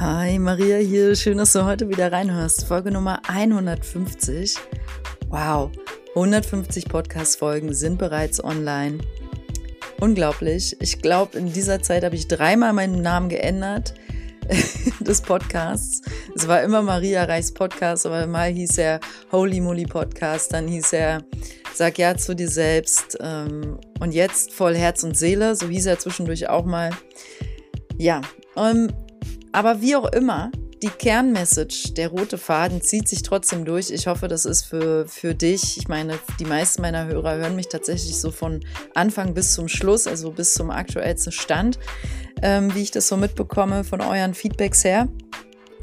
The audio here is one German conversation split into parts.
Hi, Maria hier. Schön, dass du heute wieder reinhörst. Folge Nummer 150. Wow, 150 Podcast-Folgen sind bereits online. Unglaublich. Ich glaube, in dieser Zeit habe ich dreimal meinen Namen geändert des Podcasts. Es war immer Maria Reichs Podcast, aber mal hieß er Holy Moly Podcast, dann hieß er Sag ja zu dir selbst ähm, und jetzt voll Herz und Seele, so hieß er zwischendurch auch mal. Ja, ähm, aber wie auch immer, die Kernmessage, der rote Faden zieht sich trotzdem durch. Ich hoffe, das ist für, für dich. Ich meine, die meisten meiner Hörer hören mich tatsächlich so von Anfang bis zum Schluss, also bis zum aktuellsten Stand, ähm, wie ich das so mitbekomme von euren Feedbacks her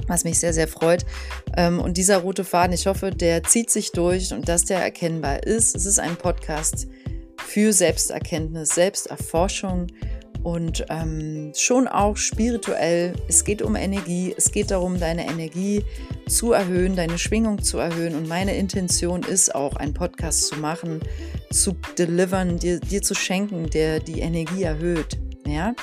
was mich sehr, sehr freut. Ähm, und dieser rote Faden, ich hoffe, der zieht sich durch und dass der erkennbar ist. Es ist ein Podcast für Selbsterkenntnis, Selbsterforschung und ähm, schon auch spirituell. Es geht um Energie, es geht darum, deine Energie zu erhöhen, deine Schwingung zu erhöhen. Und meine Intention ist auch, einen Podcast zu machen, zu delivern, dir, dir zu schenken, der die Energie erhöht. Ja,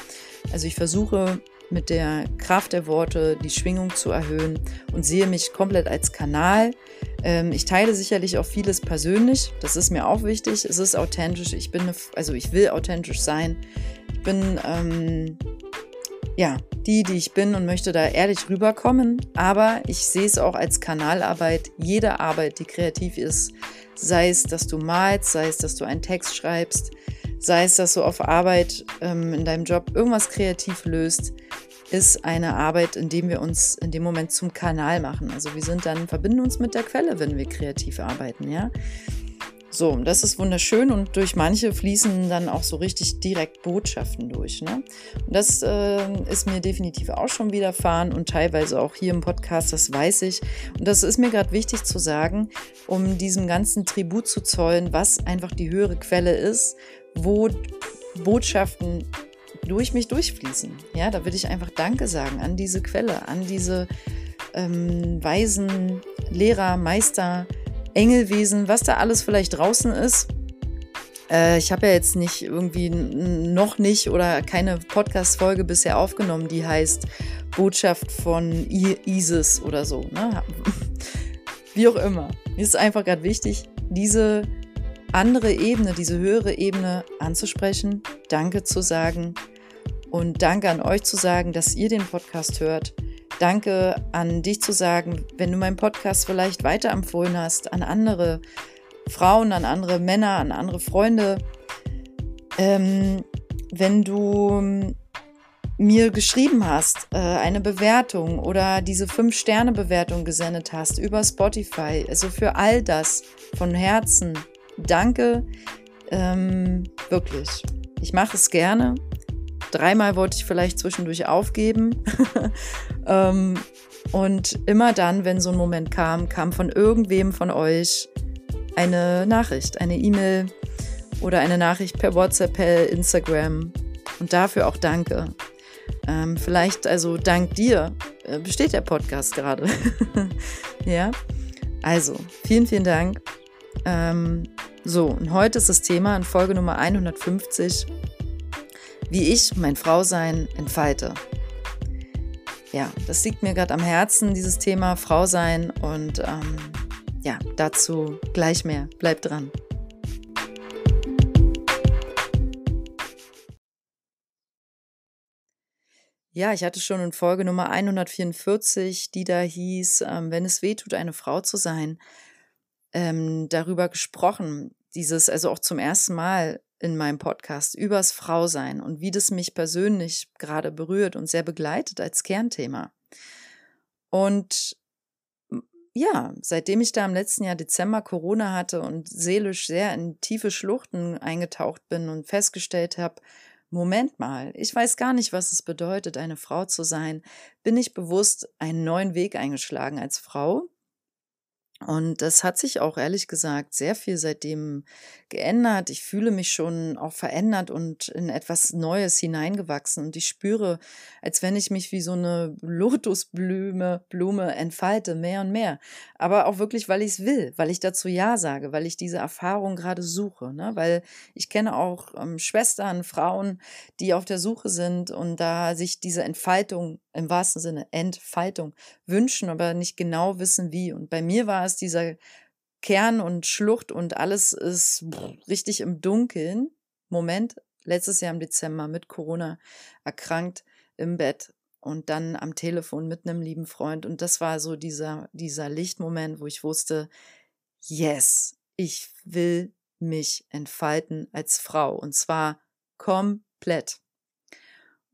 also ich versuche mit der Kraft der Worte die Schwingung zu erhöhen und sehe mich komplett als Kanal. Ähm, ich teile sicherlich auch vieles persönlich. Das ist mir auch wichtig. Es ist authentisch. Ich bin, eine, also ich will authentisch sein. Bin ähm, ja die, die ich bin und möchte da ehrlich rüberkommen. Aber ich sehe es auch als Kanalarbeit. Jede Arbeit, die kreativ ist, sei es, dass du malst, sei es, dass du einen Text schreibst, sei es, dass du auf Arbeit ähm, in deinem Job irgendwas kreativ löst, ist eine Arbeit, in dem wir uns in dem Moment zum Kanal machen. Also wir sind dann, verbinden uns mit der Quelle, wenn wir kreativ arbeiten, ja. So, das ist wunderschön und durch manche fließen dann auch so richtig direkt Botschaften durch. Ne? Und das äh, ist mir definitiv auch schon widerfahren und teilweise auch hier im Podcast, das weiß ich. Und das ist mir gerade wichtig zu sagen, um diesem ganzen Tribut zu zollen, was einfach die höhere Quelle ist, wo Botschaften durch mich durchfließen. Ja, da würde ich einfach Danke sagen an diese Quelle, an diese ähm, weisen Lehrer, Meister, Engelwesen, was da alles vielleicht draußen ist. Äh, ich habe ja jetzt nicht irgendwie noch nicht oder keine Podcast-Folge bisher aufgenommen, die heißt Botschaft von I Isis oder so. Ne? Wie auch immer. Mir ist einfach gerade wichtig, diese andere Ebene, diese höhere Ebene anzusprechen, Danke zu sagen und Danke an euch zu sagen, dass ihr den Podcast hört. Danke an dich zu sagen, wenn du meinen Podcast vielleicht weiterempfohlen hast, an andere Frauen, an andere Männer, an andere Freunde. Ähm, wenn du mir geschrieben hast, äh, eine Bewertung oder diese 5-Sterne-Bewertung gesendet hast über Spotify. Also für all das von Herzen danke. Ähm, wirklich. Ich mache es gerne. Dreimal wollte ich vielleicht zwischendurch aufgeben. ähm, und immer dann, wenn so ein Moment kam, kam von irgendwem von euch eine Nachricht, eine E-Mail oder eine Nachricht per WhatsApp, per Instagram. Und dafür auch danke. Ähm, vielleicht, also dank dir, äh, besteht der Podcast gerade. ja, also vielen, vielen Dank. Ähm, so, und heute ist das Thema in Folge Nummer 150, wie ich mein Frausein entfalte. Ja, das liegt mir gerade am Herzen, dieses Thema Frausein. Und ähm, ja, dazu gleich mehr. Bleibt dran. Ja, ich hatte schon in Folge Nummer 144, die da hieß, ähm, wenn es weh tut, eine Frau zu sein, ähm, darüber gesprochen. Dieses, also auch zum ersten Mal in meinem Podcast übers Frausein und wie das mich persönlich gerade berührt und sehr begleitet als Kernthema. Und ja, seitdem ich da im letzten Jahr Dezember Corona hatte und seelisch sehr in tiefe Schluchten eingetaucht bin und festgestellt habe, Moment mal, ich weiß gar nicht, was es bedeutet, eine Frau zu sein, bin ich bewusst einen neuen Weg eingeschlagen als Frau und das hat sich auch ehrlich gesagt sehr viel seitdem geändert. Ich fühle mich schon auch verändert und in etwas Neues hineingewachsen. Und ich spüre, als wenn ich mich wie so eine Lotusblume Blume entfalte, mehr und mehr. Aber auch wirklich, weil ich es will, weil ich dazu Ja sage, weil ich diese Erfahrung gerade suche. Ne? Weil ich kenne auch ähm, Schwestern, Frauen, die auf der Suche sind und da sich diese Entfaltung im wahrsten Sinne Entfaltung wünschen, aber nicht genau wissen wie. Und bei mir war es dieser Kern und Schlucht und alles ist richtig im Dunkeln. Moment, letztes Jahr im Dezember mit Corona erkrankt im Bett und dann am Telefon mit einem lieben Freund. Und das war so dieser, dieser Lichtmoment, wo ich wusste, yes, ich will mich entfalten als Frau und zwar komplett.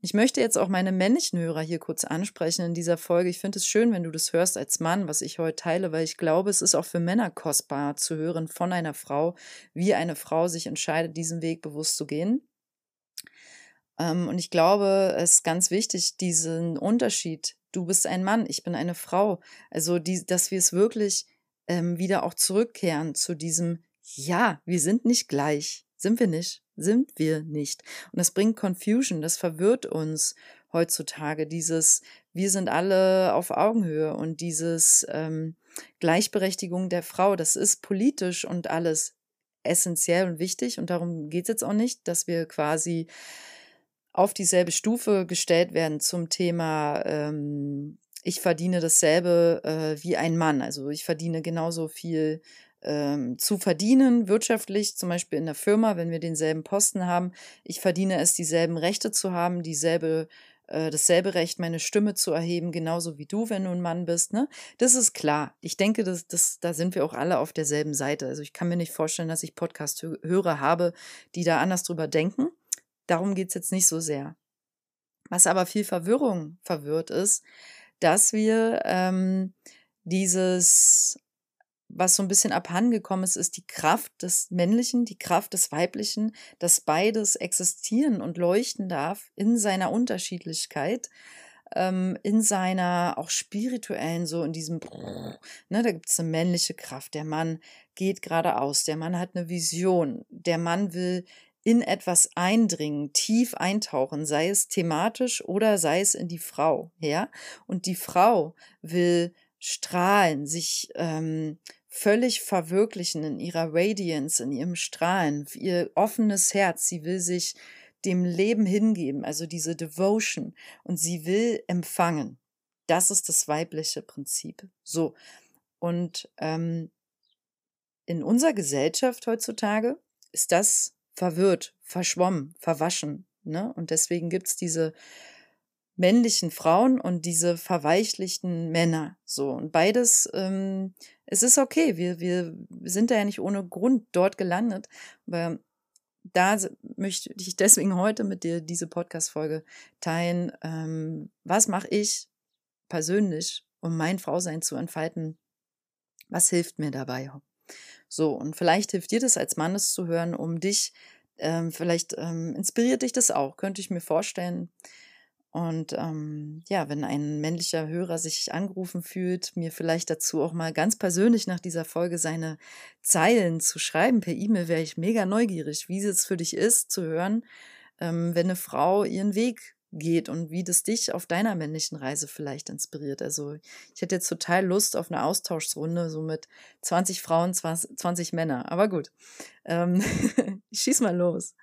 Ich möchte jetzt auch meine männlichen Hörer hier kurz ansprechen in dieser Folge. Ich finde es schön, wenn du das hörst als Mann, was ich heute teile, weil ich glaube, es ist auch für Männer kostbar zu hören von einer Frau, wie eine Frau sich entscheidet, diesen Weg bewusst zu gehen. Ähm, und ich glaube, es ist ganz wichtig, diesen Unterschied. Du bist ein Mann, ich bin eine Frau. Also, die, dass wir es wirklich ähm, wieder auch zurückkehren zu diesem, ja, wir sind nicht gleich. Sind wir nicht? Sind wir nicht? Und das bringt Confusion, das verwirrt uns heutzutage, dieses, wir sind alle auf Augenhöhe und dieses ähm, Gleichberechtigung der Frau, das ist politisch und alles essentiell und wichtig und darum geht es jetzt auch nicht, dass wir quasi auf dieselbe Stufe gestellt werden zum Thema ähm, ich verdiene dasselbe äh, wie ein Mann. Also ich verdiene genauso viel ähm, zu verdienen, wirtschaftlich, zum Beispiel in der Firma, wenn wir denselben Posten haben. Ich verdiene es, dieselben Rechte zu haben, dieselbe äh, dasselbe Recht, meine Stimme zu erheben, genauso wie du, wenn du ein Mann bist. Ne? Das ist klar. Ich denke, das, das, da sind wir auch alle auf derselben Seite. Also ich kann mir nicht vorstellen, dass ich Podcast-Hörer habe, die da anders drüber denken. Darum geht es jetzt nicht so sehr. Was aber viel Verwirrung verwirrt ist, dass wir ähm, dieses was so ein bisschen abhandengekommen ist, ist die Kraft des Männlichen, die Kraft des Weiblichen, dass beides existieren und leuchten darf in seiner Unterschiedlichkeit, ähm, in seiner auch spirituellen, so in diesem, ne, da gibt es eine männliche Kraft. Der Mann geht geradeaus, der Mann hat eine Vision, der Mann will in etwas eindringen, tief eintauchen, sei es thematisch oder sei es in die Frau, ja. Und die Frau will strahlen, sich ähm, völlig verwirklichen in ihrer Radiance, in ihrem Strahlen, ihr offenes Herz. Sie will sich dem Leben hingeben, also diese Devotion. Und sie will empfangen. Das ist das weibliche Prinzip. So. Und ähm, in unserer Gesellschaft heutzutage ist das verwirrt, verschwommen, verwaschen. Ne? Und deswegen gibt es diese männlichen Frauen und diese verweichlichten Männer. So. Und beides ähm, es ist okay, wir, wir sind da ja nicht ohne Grund dort gelandet. Aber da möchte ich deswegen heute mit dir diese Podcast-Folge teilen. Ähm, was mache ich persönlich, um mein Frausein zu entfalten? Was hilft mir dabei? So, und vielleicht hilft dir das als Mann, es zu hören, um dich, ähm, vielleicht ähm, inspiriert dich das auch, könnte ich mir vorstellen. Und ähm, ja, wenn ein männlicher Hörer sich angerufen fühlt, mir vielleicht dazu auch mal ganz persönlich nach dieser Folge seine Zeilen zu schreiben per E-Mail, wäre ich mega neugierig, wie es für dich ist zu hören, ähm, wenn eine Frau ihren Weg geht und wie das dich auf deiner männlichen Reise vielleicht inspiriert. Also ich hätte jetzt total Lust auf eine Austauschrunde, so mit 20 Frauen, 20, 20 Männer. Aber gut, ähm, ich schieß mal los.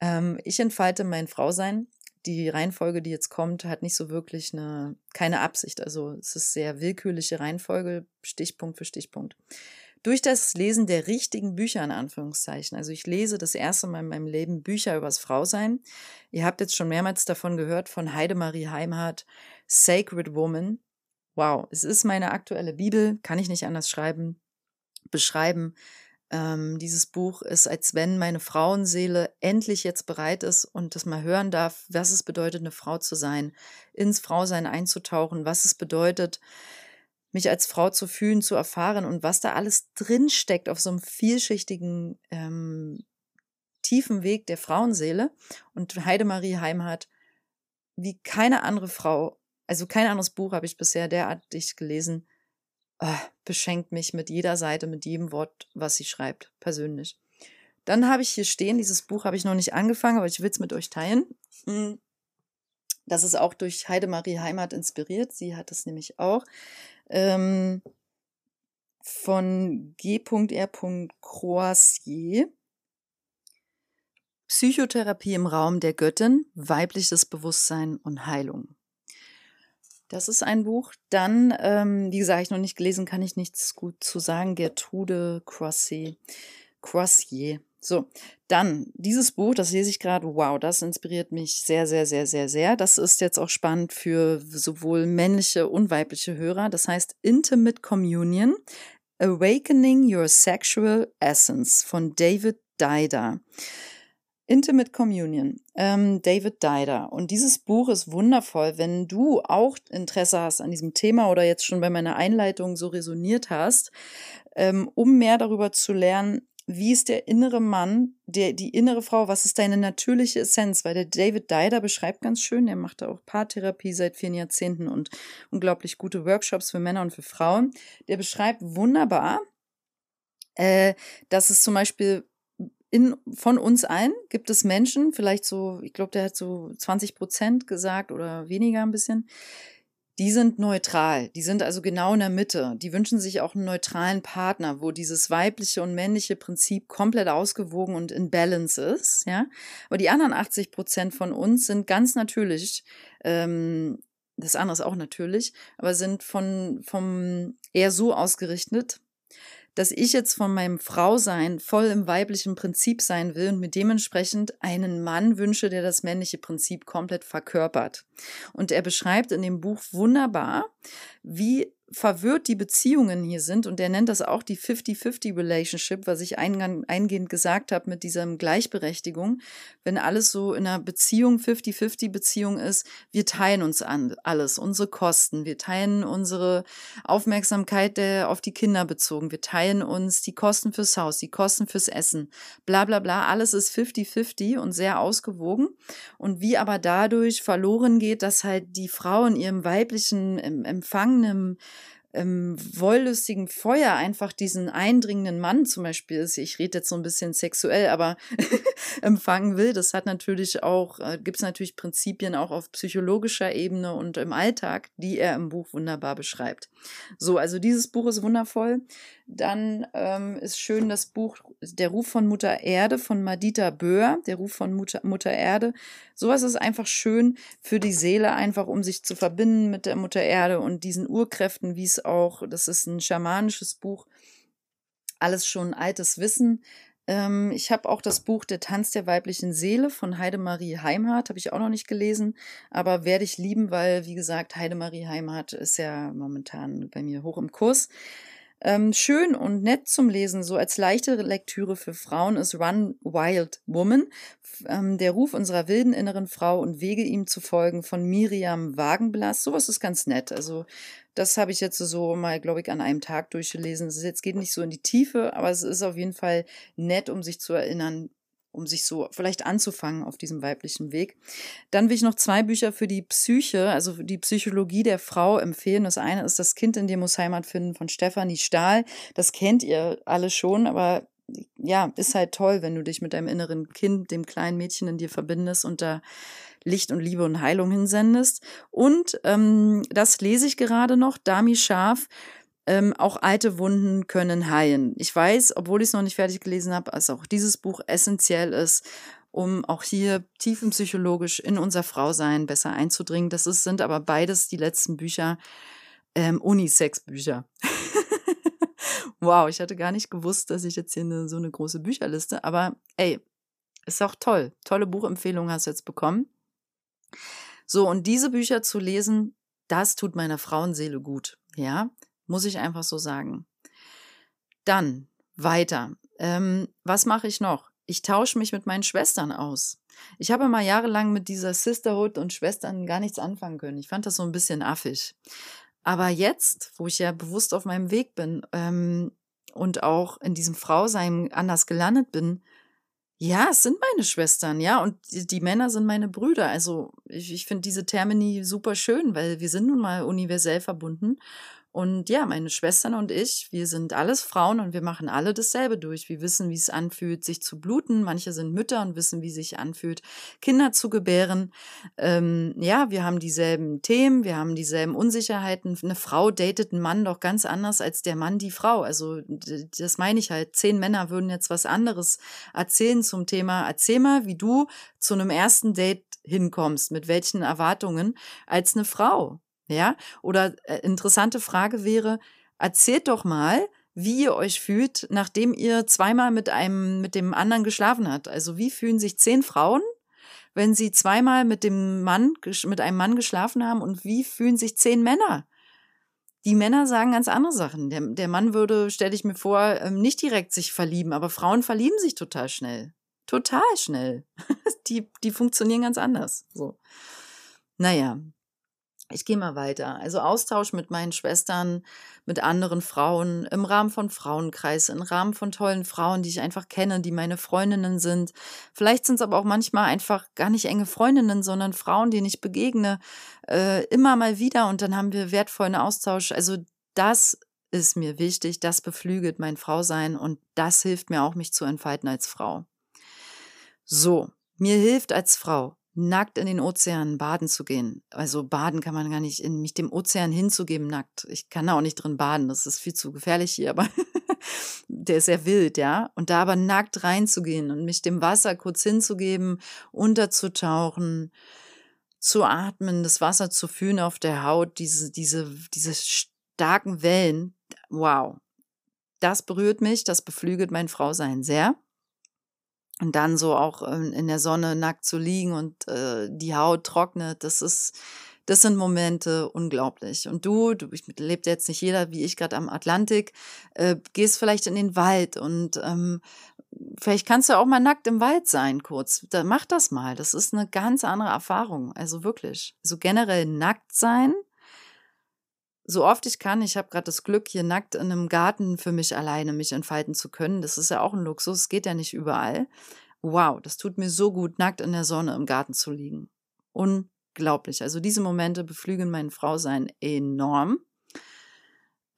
Ähm, ich entfalte mein Frausein die Reihenfolge, die jetzt kommt, hat nicht so wirklich eine, keine Absicht. Also es ist sehr willkürliche Reihenfolge, Stichpunkt für Stichpunkt. Durch das Lesen der richtigen Bücher in Anführungszeichen. Also ich lese das erste Mal in meinem Leben Bücher übers Frausein. Ihr habt jetzt schon mehrmals davon gehört, von Heidemarie Heimhardt, Sacred Woman. Wow, es ist meine aktuelle Bibel, kann ich nicht anders schreiben, beschreiben. Ähm, dieses Buch ist, als wenn meine Frauenseele endlich jetzt bereit ist und das mal hören darf, was es bedeutet, eine Frau zu sein, ins Frausein einzutauchen, was es bedeutet, mich als Frau zu fühlen, zu erfahren und was da alles drinsteckt auf so einem vielschichtigen, ähm, tiefen Weg der Frauenseele. Und Heidemarie Heimhardt, wie keine andere Frau, also kein anderes Buch habe ich bisher derartig gelesen, oh, beschenkt mich mit jeder Seite, mit jedem Wort, was sie schreibt, persönlich. Dann habe ich hier stehen, dieses Buch habe ich noch nicht angefangen, aber ich will es mit euch teilen. Hm. Das ist auch durch Heidemarie Heimat inspiriert. Sie hat es nämlich auch. Ähm, von G.R. Croisier. Psychotherapie im Raum der Göttin, weibliches Bewusstsein und Heilung. Das ist ein Buch. Dann, ähm, wie gesagt, ich noch nicht gelesen, kann ich nichts gut zu sagen. Gertrude Crossier. Crossier. So, dann dieses Buch, das lese ich gerade. Wow, das inspiriert mich sehr, sehr, sehr, sehr, sehr. Das ist jetzt auch spannend für sowohl männliche und weibliche Hörer. Das heißt Intimate Communion, Awakening Your Sexual Essence von David Dider. Intimate Communion, ähm, David Dider. Und dieses Buch ist wundervoll, wenn du auch Interesse hast an diesem Thema oder jetzt schon bei meiner Einleitung so resoniert hast, ähm, um mehr darüber zu lernen, wie ist der innere Mann, der, die innere Frau, was ist deine natürliche Essenz? Weil der David Dider beschreibt ganz schön, der macht auch Paartherapie seit vielen Jahrzehnten und unglaublich gute Workshops für Männer und für Frauen. Der beschreibt wunderbar, äh, dass es zum Beispiel in, von uns allen gibt es Menschen, vielleicht so, ich glaube, der hat so 20 Prozent gesagt oder weniger ein bisschen, die sind neutral. Die sind also genau in der Mitte. Die wünschen sich auch einen neutralen Partner, wo dieses weibliche und männliche Prinzip komplett ausgewogen und in Balance ist, ja. Aber die anderen 80 Prozent von uns sind ganz natürlich, ähm, das andere ist auch natürlich, aber sind von, vom eher so ausgerichtet, dass ich jetzt von meinem Frausein voll im weiblichen Prinzip sein will und mir dementsprechend einen Mann wünsche, der das männliche Prinzip komplett verkörpert. Und er beschreibt in dem Buch wunderbar, wie verwirrt die Beziehungen hier sind und er nennt das auch die 50-50 Relationship, was ich eingehend gesagt habe mit dieser Gleichberechtigung. Wenn alles so in einer Beziehung 50-50 Beziehung ist, wir teilen uns an alles, unsere Kosten, wir teilen unsere Aufmerksamkeit der auf die Kinder bezogen, wir teilen uns die Kosten fürs Haus, die Kosten fürs Essen, bla bla bla, alles ist 50-50 und sehr ausgewogen. Und wie aber dadurch verloren geht, dass halt die Frau in ihrem weiblichen, empfangenen ähm, wollüstigen Feuer einfach diesen eindringenden Mann zum Beispiel ist, ich rede jetzt so ein bisschen sexuell, aber empfangen will, das hat natürlich auch, äh, gibt es natürlich Prinzipien auch auf psychologischer Ebene und im Alltag, die er im Buch wunderbar beschreibt. So, also dieses Buch ist wundervoll. Dann ähm, ist schön das Buch Der Ruf von Mutter Erde von Madita Böhr, Der Ruf von Mutter, Mutter Erde. Sowas ist einfach schön für die Seele, einfach um sich zu verbinden mit der Mutter Erde und diesen Urkräften, wie es auch, das ist ein schamanisches Buch, alles schon altes Wissen. Ähm, ich habe auch das Buch Der Tanz der weiblichen Seele von Heidemarie Heimhardt, habe ich auch noch nicht gelesen, aber werde ich lieben, weil, wie gesagt, Heidemarie Heimhardt ist ja momentan bei mir hoch im Kurs. Ähm, schön und nett zum Lesen, so als leichte Lektüre für Frauen ist Run Wild Woman, ähm, der Ruf unserer wilden inneren Frau und Wege ihm zu folgen von Miriam Wagenblass. Sowas ist ganz nett. Also das habe ich jetzt so mal, glaube ich, an einem Tag durchgelesen. Es geht nicht so in die Tiefe, aber es ist auf jeden Fall nett, um sich zu erinnern, um sich so vielleicht anzufangen auf diesem weiblichen Weg. Dann will ich noch zwei Bücher für die Psyche, also für die Psychologie der Frau empfehlen. Das eine ist Das Kind in dir muss Heimat finden von Stefanie Stahl. Das kennt ihr alle schon, aber ja, ist halt toll, wenn du dich mit deinem inneren Kind, dem kleinen Mädchen in dir verbindest und da Licht und Liebe und Heilung hinsendest. Und ähm, das lese ich gerade noch, Dami Scharf, ähm, auch alte Wunden können heilen. Ich weiß, obwohl ich es noch nicht fertig gelesen habe, dass auch dieses Buch essentiell ist, um auch hier tiefenpsychologisch in unser Frausein besser einzudringen. Das ist, sind aber beides die letzten Bücher, ähm, Unisex-Bücher. wow, ich hatte gar nicht gewusst, dass ich jetzt hier eine, so eine große Bücherliste, aber ey, ist auch toll. Tolle Buchempfehlung hast du jetzt bekommen. So, und diese Bücher zu lesen, das tut meiner Frauenseele gut. Ja, muss ich einfach so sagen. Dann weiter. Ähm, was mache ich noch? Ich tausche mich mit meinen Schwestern aus. Ich habe mal jahrelang mit dieser Sisterhood und Schwestern gar nichts anfangen können. Ich fand das so ein bisschen affig. Aber jetzt, wo ich ja bewusst auf meinem Weg bin ähm, und auch in diesem Frausein anders gelandet bin, ja, es sind meine Schwestern, ja, und die, die Männer sind meine Brüder. Also ich, ich finde diese Termini super schön, weil wir sind nun mal universell verbunden. Und ja, meine Schwestern und ich, wir sind alles Frauen und wir machen alle dasselbe durch. Wir wissen, wie es anfühlt, sich zu bluten. Manche sind Mütter und wissen, wie es sich anfühlt, Kinder zu gebären. Ähm, ja, wir haben dieselben Themen, wir haben dieselben Unsicherheiten. Eine Frau datet einen Mann doch ganz anders als der Mann die Frau. Also das meine ich halt. Zehn Männer würden jetzt was anderes erzählen zum Thema. Erzähl mal, wie du zu einem ersten Date hinkommst, mit welchen Erwartungen als eine Frau. Ja? Oder äh, interessante Frage wäre, erzählt doch mal, wie ihr euch fühlt, nachdem ihr zweimal mit einem, mit dem anderen geschlafen habt. Also wie fühlen sich zehn Frauen, wenn sie zweimal mit dem Mann, mit einem Mann geschlafen haben und wie fühlen sich zehn Männer? Die Männer sagen ganz andere Sachen. Der, der Mann würde, stelle ich mir vor, ähm, nicht direkt sich verlieben, aber Frauen verlieben sich total schnell. Total schnell. die, die funktionieren ganz anders. So. Naja, ich gehe mal weiter. Also Austausch mit meinen Schwestern, mit anderen Frauen, im Rahmen von Frauenkreis, im Rahmen von tollen Frauen, die ich einfach kenne, die meine Freundinnen sind. Vielleicht sind es aber auch manchmal einfach gar nicht enge Freundinnen, sondern Frauen, denen ich begegne, äh, immer mal wieder und dann haben wir wertvollen Austausch. Also das ist mir wichtig, das beflügelt mein Frausein und das hilft mir auch, mich zu entfalten als Frau. So, mir hilft als Frau nackt in den Ozean baden zu gehen. Also baden kann man gar nicht, in mich dem Ozean hinzugeben nackt. Ich kann da auch nicht drin baden, das ist viel zu gefährlich hier, aber der ist sehr wild, ja. Und da aber nackt reinzugehen und mich dem Wasser kurz hinzugeben, unterzutauchen, zu atmen, das Wasser zu fühlen auf der Haut, diese, diese, diese starken Wellen, wow. Das berührt mich, das beflügelt mein Frausein sehr. Und dann so auch in der Sonne nackt zu liegen und äh, die Haut trocknet, das ist, das sind Momente unglaublich. Und du, du ich, lebt jetzt nicht jeder wie ich gerade am Atlantik, äh, gehst vielleicht in den Wald und ähm, vielleicht kannst du auch mal nackt im Wald sein, kurz. Da, mach das mal. Das ist eine ganz andere Erfahrung. Also wirklich. So generell nackt sein so oft ich kann. Ich habe gerade das Glück, hier nackt in einem Garten für mich alleine mich entfalten zu können. Das ist ja auch ein Luxus, es geht ja nicht überall. Wow, das tut mir so gut, nackt in der Sonne im Garten zu liegen. Unglaublich. Also diese Momente beflügeln mein Frausein enorm.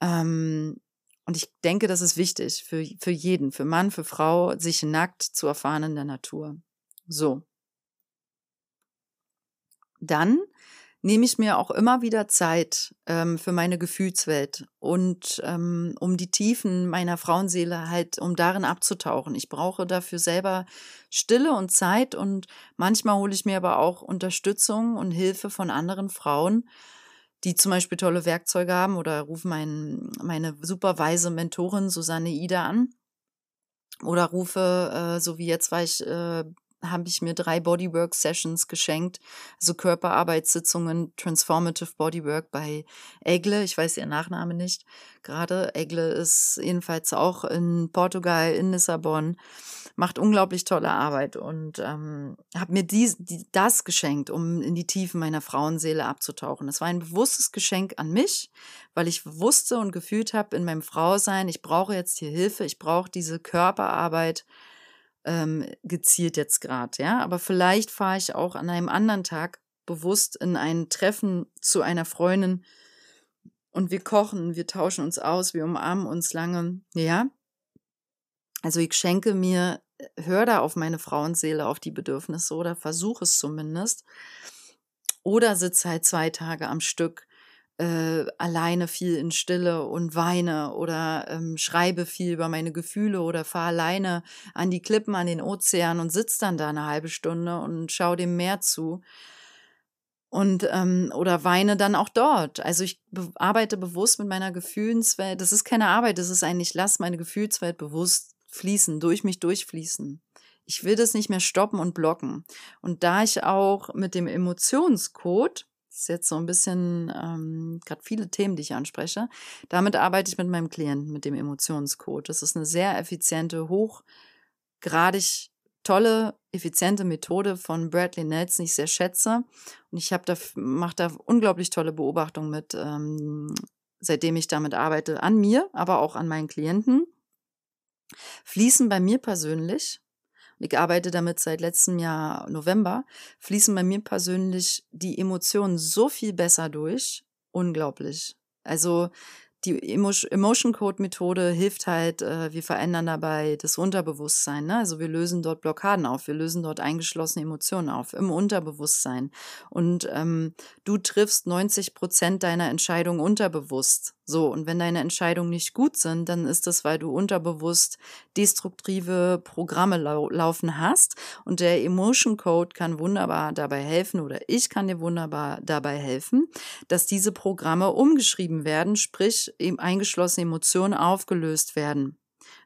Ähm, und ich denke, das ist wichtig für, für jeden, für Mann, für Frau, sich nackt zu erfahren in der Natur. So. Dann nehme ich mir auch immer wieder Zeit ähm, für meine Gefühlswelt und ähm, um die Tiefen meiner Frauenseele halt, um darin abzutauchen. Ich brauche dafür selber Stille und Zeit und manchmal hole ich mir aber auch Unterstützung und Hilfe von anderen Frauen, die zum Beispiel tolle Werkzeuge haben oder rufen mein, meine superweise Mentorin Susanne Ida an oder rufe, äh, so wie jetzt war ich äh, habe ich mir drei Bodywork Sessions geschenkt, also Körperarbeitssitzungen, Transformative Bodywork bei Egle. Ich weiß ihr Nachname nicht gerade. Egle ist jedenfalls auch in Portugal, in Lissabon, macht unglaublich tolle Arbeit und ähm, habe mir dies, die, das geschenkt, um in die Tiefen meiner Frauenseele abzutauchen. Das war ein bewusstes Geschenk an mich, weil ich wusste und gefühlt habe in meinem Frausein, ich brauche jetzt hier Hilfe, ich brauche diese Körperarbeit ähm, gezielt jetzt gerade, ja. Aber vielleicht fahre ich auch an einem anderen Tag bewusst in ein Treffen zu einer Freundin und wir kochen, wir tauschen uns aus, wir umarmen uns lange, ja. Also ich schenke mir, hör da auf meine Frauenseele, auf die Bedürfnisse oder versuche es zumindest. Oder sitze halt zwei Tage am Stück äh, alleine viel in Stille und weine oder ähm, schreibe viel über meine Gefühle oder fahre alleine an die Klippen, an den Ozean und sitze dann da eine halbe Stunde und schaue dem Meer zu. Und ähm, oder weine dann auch dort. Also ich be arbeite bewusst mit meiner Gefühlswelt. Das ist keine Arbeit, das ist eigentlich, lass meine Gefühlswelt bewusst fließen, durch mich durchfließen. Ich will das nicht mehr stoppen und blocken. Und da ich auch mit dem Emotionscode ist jetzt so ein bisschen ähm, gerade viele Themen, die ich anspreche. Damit arbeite ich mit meinem Klienten, mit dem Emotionscode. Das ist eine sehr effiziente, hochgradig tolle, effiziente Methode von Bradley Nelson, die ich sehr schätze. Und ich habe da, mache da unglaublich tolle Beobachtungen mit, ähm, seitdem ich damit arbeite, an mir, aber auch an meinen Klienten. Fließen bei mir persönlich ich arbeite damit seit letztem Jahr November, fließen bei mir persönlich die Emotionen so viel besser durch. Unglaublich. Also die Emotion Code Methode hilft halt, äh, wir verändern dabei das Unterbewusstsein. Ne? Also wir lösen dort Blockaden auf, wir lösen dort eingeschlossene Emotionen auf im Unterbewusstsein. Und ähm, du triffst 90 Prozent deiner Entscheidung unterbewusst. So, und wenn deine Entscheidungen nicht gut sind, dann ist das, weil du unterbewusst destruktive Programme lau laufen hast. Und der Emotion Code kann wunderbar dabei helfen oder ich kann dir wunderbar dabei helfen, dass diese Programme umgeschrieben werden, sprich eben eingeschlossene Emotionen aufgelöst werden.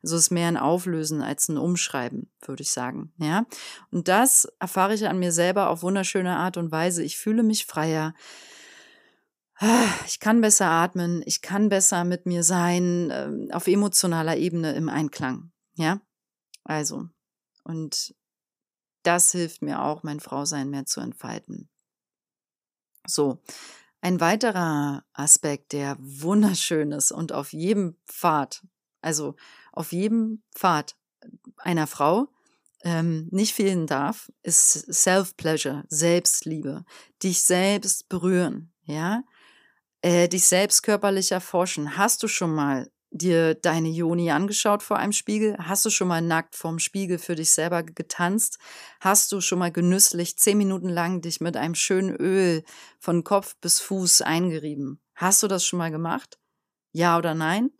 Also es ist mehr ein Auflösen als ein Umschreiben, würde ich sagen. Ja. Und das erfahre ich an mir selber auf wunderschöne Art und Weise. Ich fühle mich freier ich kann besser atmen, ich kann besser mit mir sein, ähm, auf emotionaler Ebene im Einklang. Ja, also, und das hilft mir auch, mein Frausein mehr zu entfalten. So, ein weiterer Aspekt, der wunderschön ist und auf jedem Pfad, also auf jedem Pfad einer Frau ähm, nicht fehlen darf, ist Self-Pleasure, Selbstliebe, dich selbst berühren, ja, äh, dich selbst körperlich erforschen. Hast du schon mal dir deine Joni angeschaut vor einem Spiegel? Hast du schon mal nackt vorm Spiegel für dich selber getanzt? Hast du schon mal genüsslich zehn Minuten lang dich mit einem schönen Öl von Kopf bis Fuß eingerieben? Hast du das schon mal gemacht? Ja oder nein?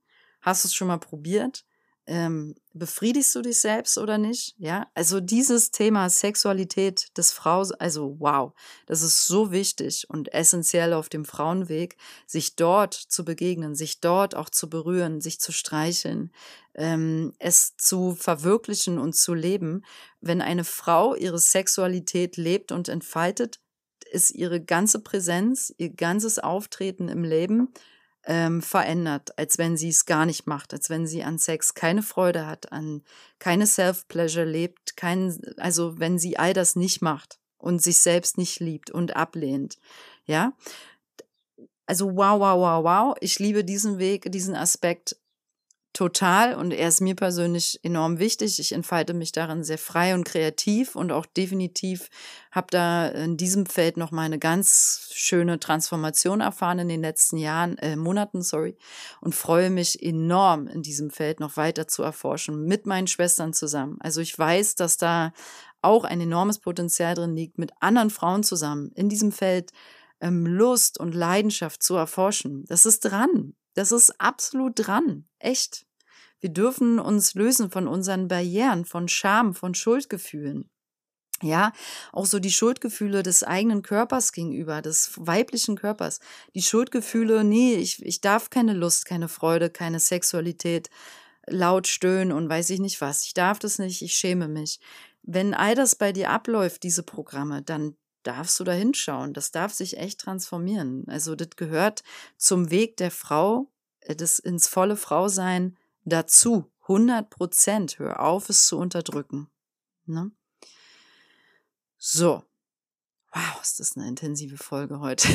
Hast du es schon mal probiert? Ähm, befriedigst du dich selbst oder nicht? Ja, also dieses Thema Sexualität des Fraus, also wow, das ist so wichtig und essentiell auf dem Frauenweg, sich dort zu begegnen, sich dort auch zu berühren, sich zu streicheln, ähm, es zu verwirklichen und zu leben. Wenn eine Frau ihre Sexualität lebt und entfaltet, ist ihre ganze Präsenz, ihr ganzes Auftreten im Leben ähm, verändert, als wenn sie es gar nicht macht, als wenn sie an Sex keine Freude hat, an keine Self-Pleasure lebt, kein, also wenn sie all das nicht macht und sich selbst nicht liebt und ablehnt. Ja. Also wow, wow, wow, wow. Ich liebe diesen Weg, diesen Aspekt total und er ist mir persönlich enorm wichtig. Ich entfalte mich darin sehr frei und kreativ und auch definitiv habe da in diesem Feld noch mal eine ganz schöne Transformation erfahren in den letzten Jahren, äh, Monaten, sorry, und freue mich enorm in diesem Feld noch weiter zu erforschen mit meinen Schwestern zusammen. Also ich weiß, dass da auch ein enormes Potenzial drin liegt, mit anderen Frauen zusammen in diesem Feld ähm, Lust und Leidenschaft zu erforschen. Das ist dran. Das ist absolut dran. Echt. Wir dürfen uns lösen von unseren Barrieren, von Scham, von Schuldgefühlen. Ja, auch so die Schuldgefühle des eigenen Körpers gegenüber, des weiblichen Körpers. Die Schuldgefühle, nee, ich, ich darf keine Lust, keine Freude, keine Sexualität, laut stöhnen und weiß ich nicht was. Ich darf das nicht, ich schäme mich. Wenn all das bei dir abläuft, diese Programme, dann darfst du da hinschauen. Das darf sich echt transformieren. Also das gehört zum Weg der Frau, das ins volle Frausein dazu. 100 Prozent. Hör auf, es zu unterdrücken. Ne? So. Wow, ist das eine intensive Folge heute.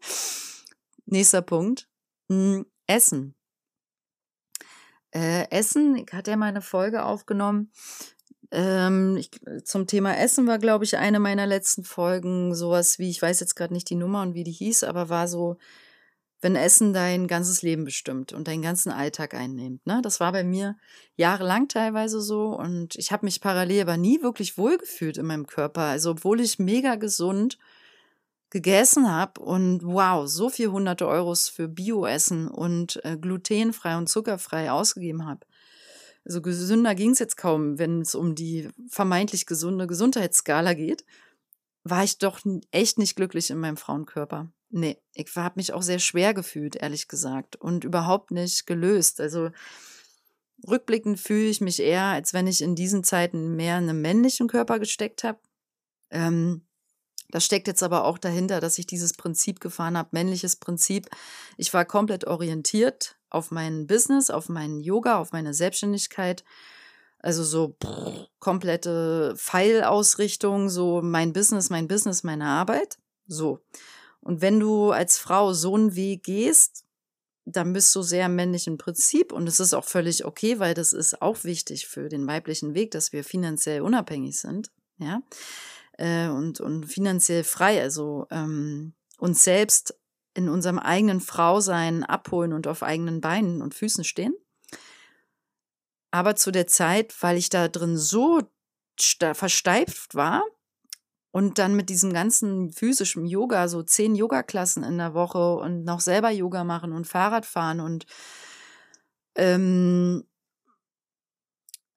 Nächster Punkt. Hm, Essen. Äh, Essen, ich hatte ja mal eine Folge aufgenommen ähm, ich, zum Thema Essen war, glaube ich, eine meiner letzten Folgen sowas wie, ich weiß jetzt gerade nicht die Nummer und wie die hieß, aber war so, wenn Essen dein ganzes Leben bestimmt und deinen ganzen Alltag einnimmt. Ne? Das war bei mir jahrelang teilweise so und ich habe mich parallel aber nie wirklich wohlgefühlt in meinem Körper. Also obwohl ich mega gesund gegessen habe und wow, so viel hunderte Euros für Bioessen und äh, glutenfrei und zuckerfrei ausgegeben habe also gesünder ging es jetzt kaum, wenn es um die vermeintlich gesunde Gesundheitsskala geht, war ich doch echt nicht glücklich in meinem Frauenkörper. Nee, ich habe mich auch sehr schwer gefühlt, ehrlich gesagt, und überhaupt nicht gelöst. Also rückblickend fühle ich mich eher, als wenn ich in diesen Zeiten mehr in einem männlichen Körper gesteckt habe. Ähm, das steckt jetzt aber auch dahinter, dass ich dieses Prinzip gefahren habe, männliches Prinzip. Ich war komplett orientiert auf mein Business, auf meinen Yoga, auf meine Selbstständigkeit. Also so pff, komplette Pfeilausrichtung, so mein Business, mein Business, meine Arbeit. So. Und wenn du als Frau so einen Weg gehst, dann bist du sehr männlich im Prinzip. Und es ist auch völlig okay, weil das ist auch wichtig für den weiblichen Weg, dass wir finanziell unabhängig sind, ja, äh, und, und finanziell frei, also ähm, uns selbst in unserem eigenen Frausein abholen und auf eigenen Beinen und Füßen stehen. Aber zu der Zeit, weil ich da drin so versteift war Und dann mit diesem ganzen physischen Yoga, so zehn Yoga-Klassen in der Woche und noch selber Yoga machen und Fahrrad fahren und ähm,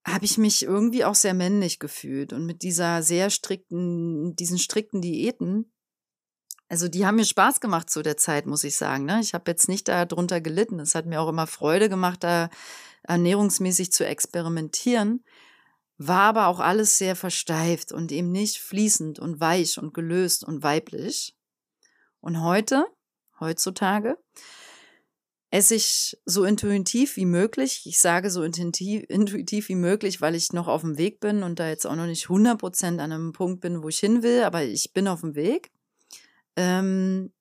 habe ich mich irgendwie auch sehr männlich gefühlt. Und mit dieser sehr strikten, diesen strikten Diäten, also die haben mir Spaß gemacht zu der Zeit, muss ich sagen. Ne? Ich habe jetzt nicht darunter gelitten. Es hat mir auch immer Freude gemacht, da ernährungsmäßig zu experimentieren. War aber auch alles sehr versteift und eben nicht fließend und weich und gelöst und weiblich. Und heute, heutzutage, esse ich so intuitiv wie möglich. Ich sage so intuitiv, intuitiv wie möglich, weil ich noch auf dem Weg bin und da jetzt auch noch nicht 100% an einem Punkt bin, wo ich hin will, aber ich bin auf dem Weg. Ähm,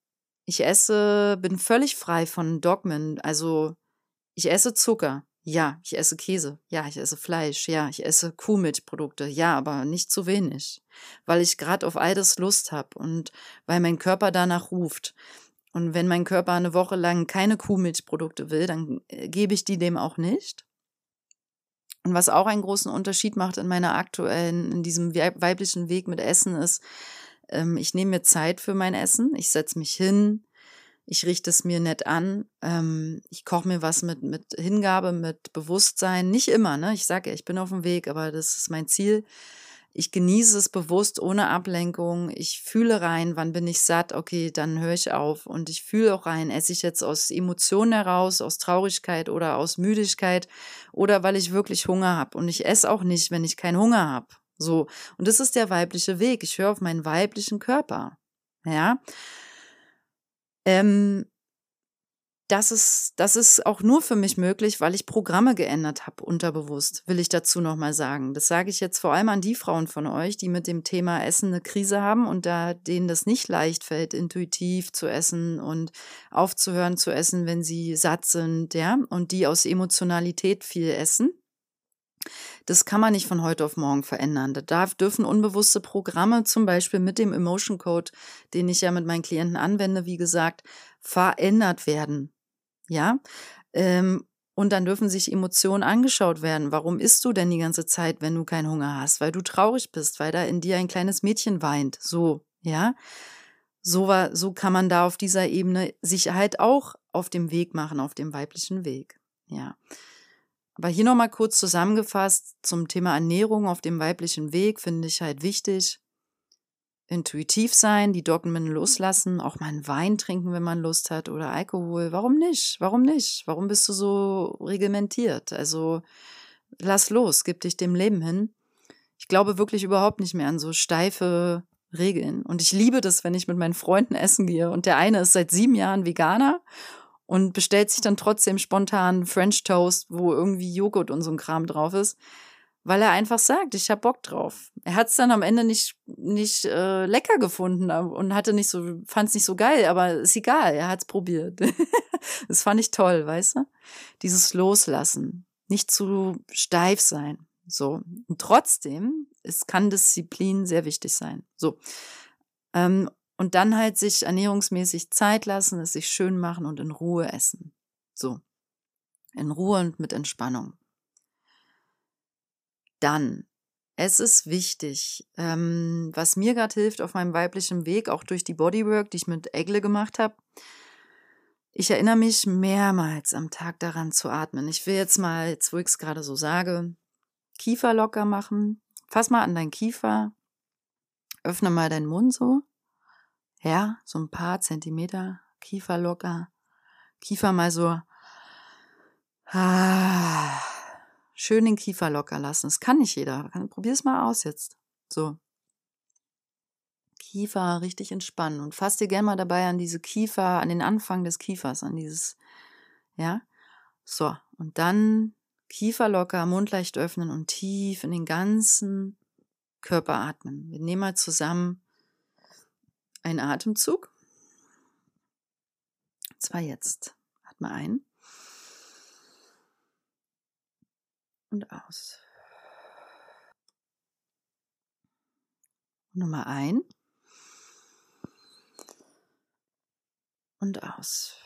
ich esse, bin völlig frei von Dogmen. Also ich esse Zucker. Ja, ich esse Käse. Ja, ich esse Fleisch. Ja, ich esse Kuhmilchprodukte. Ja, aber nicht zu wenig, weil ich gerade auf all das Lust habe und weil mein Körper danach ruft. Und wenn mein Körper eine Woche lang keine Kuhmilchprodukte will, dann äh, gebe ich die dem auch nicht. Und was auch einen großen Unterschied macht in meiner aktuellen, in diesem weiblichen Weg mit Essen ist, ähm, ich nehme mir Zeit für mein Essen. Ich setze mich hin. Ich richte es mir nett an. Ähm, ich koche mir was mit, mit Hingabe, mit Bewusstsein. Nicht immer, ne? Ich sage ja, ich bin auf dem Weg, aber das ist mein Ziel. Ich genieße es bewusst ohne Ablenkung. Ich fühle rein, wann bin ich satt, okay, dann höre ich auf. Und ich fühle auch rein, esse ich jetzt aus Emotionen heraus, aus Traurigkeit oder aus Müdigkeit oder weil ich wirklich Hunger habe. Und ich esse auch nicht, wenn ich keinen Hunger habe. So. Und das ist der weibliche Weg. Ich höre auf meinen weiblichen Körper. Ja. Ähm, das ist, das ist auch nur für mich möglich, weil ich Programme geändert habe, unterbewusst, will ich dazu nochmal sagen. Das sage ich jetzt vor allem an die Frauen von euch, die mit dem Thema Essen eine Krise haben und da denen das nicht leicht fällt, intuitiv zu essen und aufzuhören zu essen, wenn sie satt sind, ja, und die aus Emotionalität viel essen. Das kann man nicht von heute auf morgen verändern. Da dürfen unbewusste Programme, zum Beispiel mit dem Emotion Code, den ich ja mit meinen Klienten anwende, wie gesagt, verändert werden. Ja. Ähm, und dann dürfen sich Emotionen angeschaut werden. Warum isst du denn die ganze Zeit, wenn du keinen Hunger hast? Weil du traurig bist, weil da in dir ein kleines Mädchen weint. So, ja. So, war, so kann man da auf dieser Ebene Sicherheit auch auf dem Weg machen, auf dem weiblichen Weg. Ja. Aber hier nochmal kurz zusammengefasst zum Thema Ernährung auf dem weiblichen Weg finde ich halt wichtig, intuitiv sein, die Dogmen loslassen, auch mal einen Wein trinken, wenn man Lust hat oder Alkohol. Warum nicht? Warum nicht? Warum bist du so reglementiert? Also lass los, gib dich dem Leben hin. Ich glaube wirklich überhaupt nicht mehr an so steife Regeln. Und ich liebe das, wenn ich mit meinen Freunden essen gehe. Und der eine ist seit sieben Jahren Veganer und bestellt sich dann trotzdem spontan French Toast, wo irgendwie Joghurt und so ein Kram drauf ist weil er einfach sagt, ich habe Bock drauf. Er hat es dann am Ende nicht nicht äh, lecker gefunden und hatte nicht so fand es nicht so geil, aber ist egal, er hat es probiert. das fand ich toll, weißt du? Dieses Loslassen, nicht zu steif sein, so und trotzdem es kann Disziplin sehr wichtig sein. So ähm, und dann halt sich ernährungsmäßig Zeit lassen, es sich schön machen und in Ruhe essen. So in Ruhe und mit Entspannung. Dann, es ist wichtig, ähm, was mir gerade hilft auf meinem weiblichen Weg, auch durch die Bodywork, die ich mit Egle gemacht habe. Ich erinnere mich mehrmals am Tag daran zu atmen. Ich will jetzt mal, jetzt wo ich es gerade so sage, Kiefer locker machen. Fass mal an deinen Kiefer. Öffne mal deinen Mund so. Ja, so ein paar Zentimeter. Kiefer locker. Kiefer mal so. Ah, Schön den Kiefer locker lassen. Das kann nicht jeder. Probier es mal aus jetzt. So. Kiefer richtig entspannen und fass dir gerne mal dabei an diese Kiefer, an den Anfang des Kiefers, an dieses, ja. So. Und dann Kiefer locker, Mund leicht öffnen und tief in den ganzen Körper atmen. Wir nehmen mal zusammen einen Atemzug. Und zwar jetzt. Atme ein. und aus. Nummer ein und aus.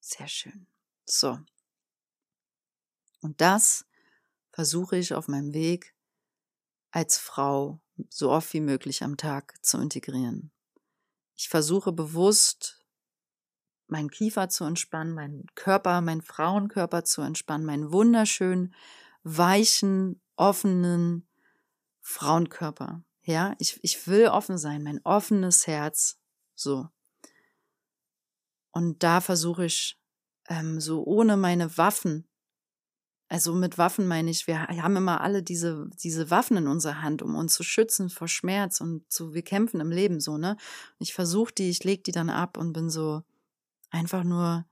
Sehr schön. So. Und das versuche ich auf meinem Weg als Frau so oft wie möglich am Tag zu integrieren. Ich versuche bewusst meinen Kiefer zu entspannen, meinen Körper, meinen Frauenkörper zu entspannen, meinen wunderschönen, weichen, offenen Frauenkörper. Ja, ich, ich will offen sein, mein offenes Herz. So. Und da versuche ich ähm, so ohne meine Waffen, also mit Waffen meine ich, wir haben immer alle diese, diese Waffen in unserer Hand, um uns zu schützen vor Schmerz und zu, wir kämpfen im Leben so, ne? Ich versuche die, ich lege die dann ab und bin so einfach nur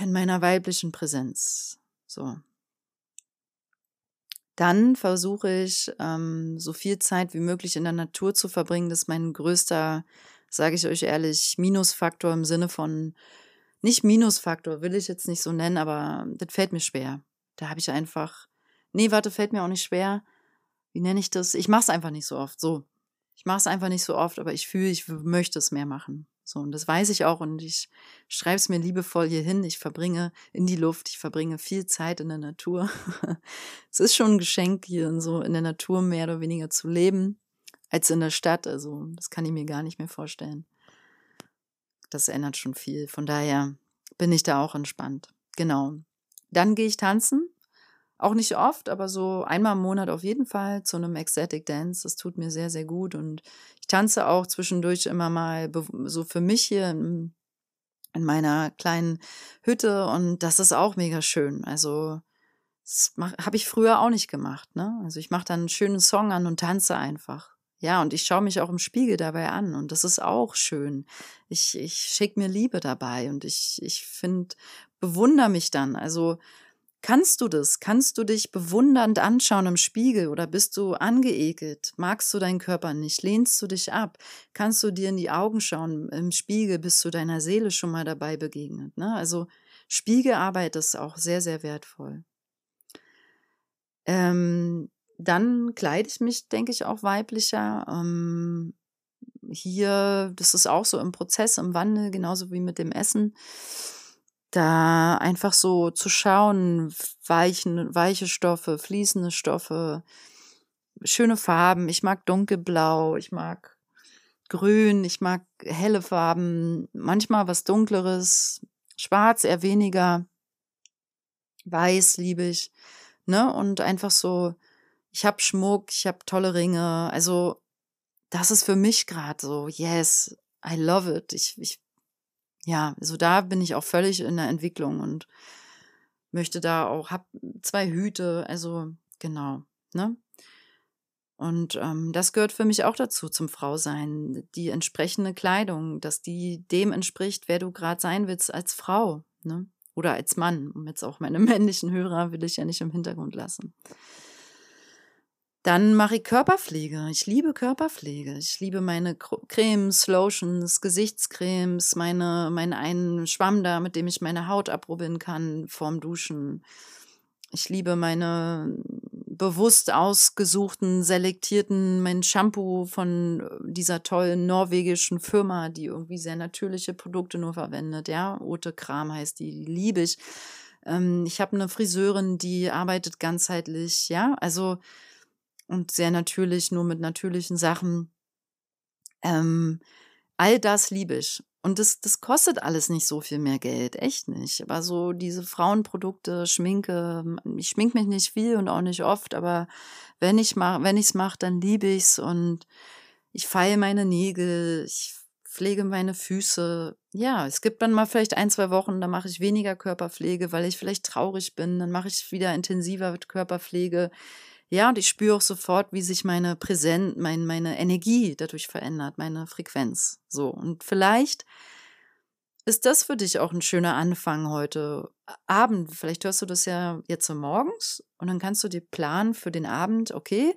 in meiner weiblichen Präsenz. So. Dann versuche ich, ähm, so viel Zeit wie möglich in der Natur zu verbringen. Das ist mein größter, sage ich euch ehrlich, Minusfaktor im Sinne von, nicht Minusfaktor, will ich jetzt nicht so nennen, aber das fällt mir schwer. Da habe ich einfach, nee, warte, fällt mir auch nicht schwer. Wie nenne ich das? Ich mache es einfach nicht so oft. So, ich mache es einfach nicht so oft, aber ich fühle, ich möchte es mehr machen. So, und das weiß ich auch und ich schreibe es mir liebevoll hier hin. Ich verbringe in die Luft, ich verbringe viel Zeit in der Natur. es ist schon ein Geschenk, hier so in der Natur mehr oder weniger zu leben, als in der Stadt. Also, das kann ich mir gar nicht mehr vorstellen. Das ändert schon viel. Von daher bin ich da auch entspannt. Genau. Dann gehe ich tanzen. Auch nicht oft, aber so einmal im Monat auf jeden Fall zu einem Ecstatic Dance. Das tut mir sehr, sehr gut. Und ich tanze auch zwischendurch immer mal so für mich hier in, in meiner kleinen Hütte. Und das ist auch mega schön. Also, das habe ich früher auch nicht gemacht. Ne? Also, ich mache dann einen schönen Song an und tanze einfach. Ja, und ich schaue mich auch im Spiegel dabei an und das ist auch schön. Ich, ich schicke mir Liebe dabei und ich, ich finde, bewundere mich dann. Also Kannst du das? Kannst du dich bewundernd anschauen im Spiegel oder bist du angeekelt? Magst du deinen Körper nicht? Lehnst du dich ab? Kannst du dir in die Augen schauen im Spiegel? Bist du deiner Seele schon mal dabei begegnet? Ne? Also Spiegelarbeit ist auch sehr, sehr wertvoll. Ähm, dann kleide ich mich, denke ich, auch weiblicher. Ähm, hier, das ist auch so im Prozess, im Wandel, genauso wie mit dem Essen da einfach so zu schauen, weichen, weiche Stoffe, fließende Stoffe, schöne Farben. Ich mag dunkelblau, ich mag grün, ich mag helle Farben, manchmal was dunkleres, schwarz eher weniger, weiß liebe ich, ne? Und einfach so, ich habe Schmuck, ich habe tolle Ringe, also das ist für mich gerade so, yes, I love it. Ich, ich ja, also da bin ich auch völlig in der Entwicklung und möchte da auch, hab zwei Hüte, also genau, ne? Und ähm, das gehört für mich auch dazu zum Frausein, die entsprechende Kleidung, dass die dem entspricht, wer du gerade sein willst als Frau, ne? Oder als Mann. Um jetzt auch meine männlichen Hörer will ich ja nicht im Hintergrund lassen. Dann mache ich Körperpflege. Ich liebe Körperpflege. Ich liebe meine Cremes, Lotions, Gesichtscremes, meine, meinen einen Schwamm da, mit dem ich meine Haut abrubbeln kann vorm Duschen. Ich liebe meine bewusst ausgesuchten, selektierten, mein Shampoo von dieser tollen norwegischen Firma, die irgendwie sehr natürliche Produkte nur verwendet. Ja, Ote Kram heißt die, die liebe ich. Ähm, ich habe eine Friseurin, die arbeitet ganzheitlich. Ja, also und sehr natürlich, nur mit natürlichen Sachen. Ähm, all das liebe ich. Und das, das kostet alles nicht so viel mehr Geld, echt nicht. Aber so diese Frauenprodukte, Schminke, ich schmink mich nicht viel und auch nicht oft, aber wenn ich mach, wenn ich's mache, dann liebe ich's und ich feile meine Nägel, ich pflege meine Füße. Ja, es gibt dann mal vielleicht ein, zwei Wochen, da mache ich weniger Körperpflege, weil ich vielleicht traurig bin, dann mache ich wieder intensiver Körperpflege. Ja, und ich spüre auch sofort, wie sich meine Präsenz, mein, meine Energie dadurch verändert, meine Frequenz. So. Und vielleicht ist das für dich auch ein schöner Anfang heute Abend. Vielleicht hörst du das ja jetzt so morgens und dann kannst du dir planen für den Abend, okay,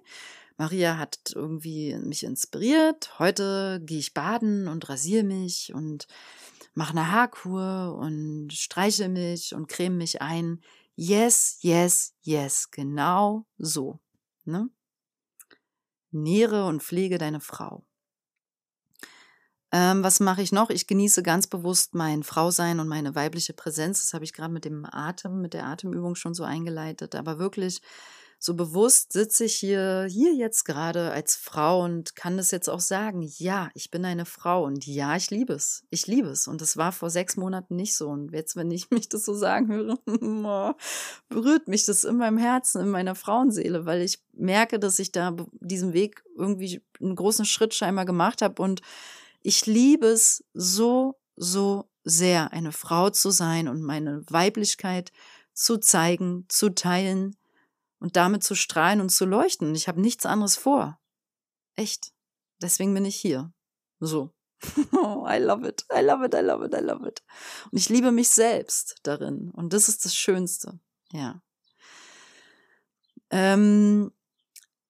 Maria hat irgendwie mich inspiriert. Heute gehe ich baden und rasiere mich und mache eine Haarkur und streiche mich und creme mich ein. Yes, yes, yes, genau so. Ne? Nähre und pflege deine Frau. Ähm, was mache ich noch? Ich genieße ganz bewusst mein Frausein und meine weibliche Präsenz. Das habe ich gerade mit dem Atem, mit der Atemübung schon so eingeleitet. Aber wirklich so bewusst sitze ich hier, hier jetzt gerade als Frau und kann das jetzt auch sagen. Ja, ich bin eine Frau und ja, ich liebe es. Ich liebe es. Und das war vor sechs Monaten nicht so. Und jetzt, wenn ich mich das so sagen höre, berührt mich das in meinem Herzen, in meiner Frauenseele, weil ich merke, dass ich da diesen Weg irgendwie einen großen Schritt scheinbar gemacht habe und ich liebe es so, so sehr, eine Frau zu sein und meine Weiblichkeit zu zeigen, zu teilen und damit zu strahlen und zu leuchten. Ich habe nichts anderes vor. Echt. Deswegen bin ich hier. So. I love it. I love it. I love it. I love it. Und ich liebe mich selbst darin. Und das ist das Schönste. Ja. Ähm,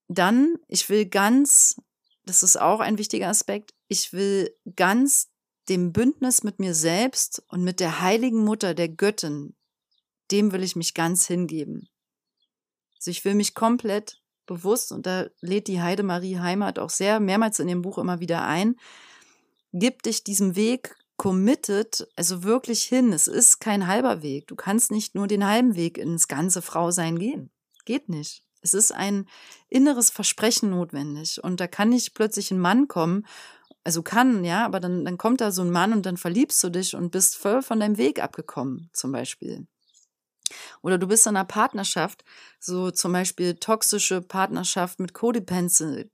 dann, ich will ganz, das ist auch ein wichtiger Aspekt, ich will ganz dem Bündnis mit mir selbst und mit der heiligen Mutter, der Göttin, dem will ich mich ganz hingeben. Also ich will mich komplett bewusst, und da lädt die Heidemarie Heimat auch sehr mehrmals in dem Buch immer wieder ein, gib dich diesem Weg committed, also wirklich hin. Es ist kein halber Weg. Du kannst nicht nur den halben Weg ins ganze Frausein gehen. Geht nicht. Es ist ein inneres Versprechen notwendig. Und da kann nicht plötzlich ein Mann kommen also kann, ja, aber dann, dann kommt da so ein Mann und dann verliebst du dich und bist voll von deinem Weg abgekommen, zum Beispiel. Oder du bist in einer Partnerschaft, so zum Beispiel toxische Partnerschaft mit Codependency,